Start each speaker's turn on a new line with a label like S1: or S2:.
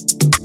S1: you